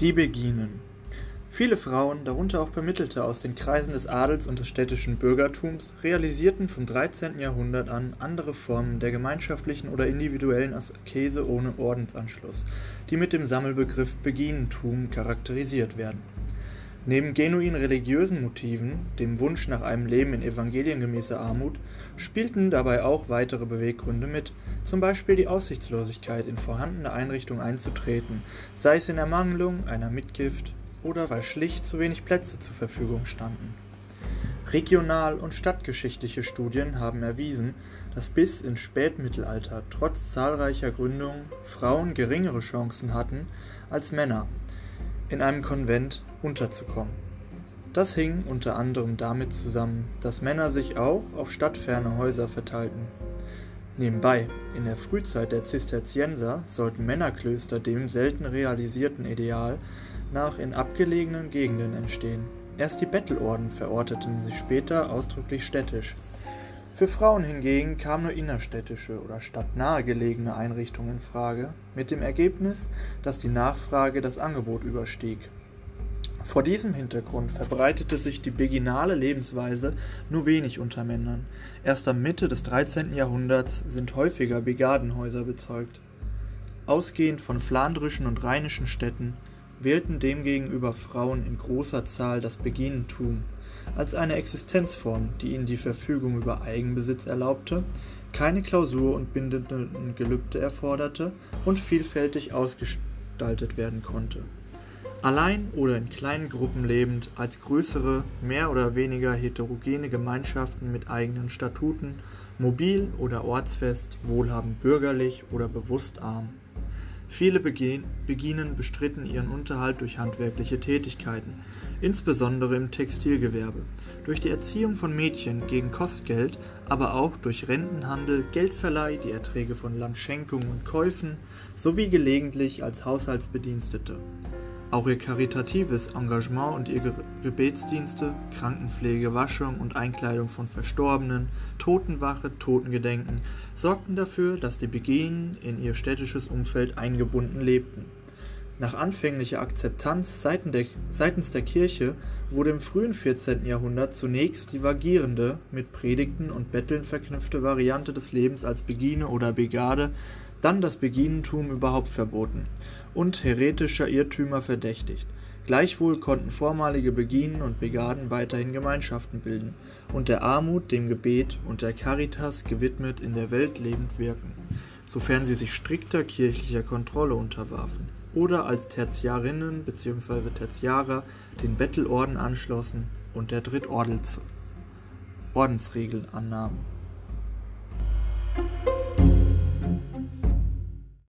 Die Beginen. Viele Frauen, darunter auch Bemittelte aus den Kreisen des Adels und des städtischen Bürgertums, realisierten vom 13. Jahrhundert an andere Formen der gemeinschaftlichen oder individuellen Askese ohne Ordensanschluss, die mit dem Sammelbegriff Beginentum charakterisiert werden. Neben genuin religiösen Motiven, dem Wunsch nach einem Leben in evangeliengemäßer Armut, spielten dabei auch weitere Beweggründe mit, zum Beispiel die Aussichtslosigkeit, in vorhandene Einrichtungen einzutreten, sei es in Ermangelung einer Mitgift oder weil schlicht zu wenig Plätze zur Verfügung standen. Regional- und stadtgeschichtliche Studien haben erwiesen, dass bis ins Spätmittelalter trotz zahlreicher Gründungen Frauen geringere Chancen hatten als Männer, in einem Konvent unterzukommen. Das hing unter anderem damit zusammen, dass Männer sich auch auf stadtferne Häuser verteilten. Nebenbei, in der Frühzeit der Zisterzienser sollten Männerklöster dem selten realisierten Ideal nach in abgelegenen Gegenden entstehen. Erst die Bettelorden verorteten sich später ausdrücklich städtisch. Für Frauen hingegen kamen nur innerstädtische oder stadtnahe gelegene Einrichtungen in Frage, mit dem Ergebnis, dass die Nachfrage das Angebot überstieg. Vor diesem Hintergrund verbreitete sich die beginale Lebensweise nur wenig unter Männern. Erst ab Mitte des 13. Jahrhunderts sind häufiger Begardenhäuser bezeugt. Ausgehend von flandrischen und rheinischen Städten wählten demgegenüber Frauen in großer Zahl das Beginentum als eine Existenzform, die ihnen die Verfügung über Eigenbesitz erlaubte, keine Klausur und bindenden Gelübde erforderte und vielfältig ausgestaltet werden konnte. Allein oder in kleinen Gruppen lebend, als größere, mehr oder weniger heterogene Gemeinschaften mit eigenen Statuten, mobil oder ortsfest, wohlhabend bürgerlich oder bewusst arm. Viele Beginen bestritten ihren Unterhalt durch handwerkliche Tätigkeiten, insbesondere im Textilgewerbe, durch die Erziehung von Mädchen gegen Kostgeld, aber auch durch Rentenhandel, Geldverleih, die Erträge von Landschenkungen und Käufen sowie gelegentlich als Haushaltsbedienstete. Auch ihr karitatives Engagement und ihre Gebetsdienste, Krankenpflege, Waschung und Einkleidung von Verstorbenen, Totenwache, Totengedenken sorgten dafür, dass die Beginen in ihr städtisches Umfeld eingebunden lebten. Nach anfänglicher Akzeptanz seitens der Kirche wurde im frühen 14. Jahrhundert zunächst die vagierende, mit Predigten und Betteln verknüpfte Variante des Lebens als Begine oder Begade, dann das Beginentum überhaupt verboten und häretischer Irrtümer verdächtigt. Gleichwohl konnten vormalige Beginen und Begaden weiterhin Gemeinschaften bilden und der Armut, dem Gebet und der Caritas gewidmet in der Welt lebend wirken, sofern sie sich strikter kirchlicher Kontrolle unterwarfen oder als Tertiarinnen bzw. Tertiarer den Bettelorden anschlossen und der Drittordensregeln annahmen.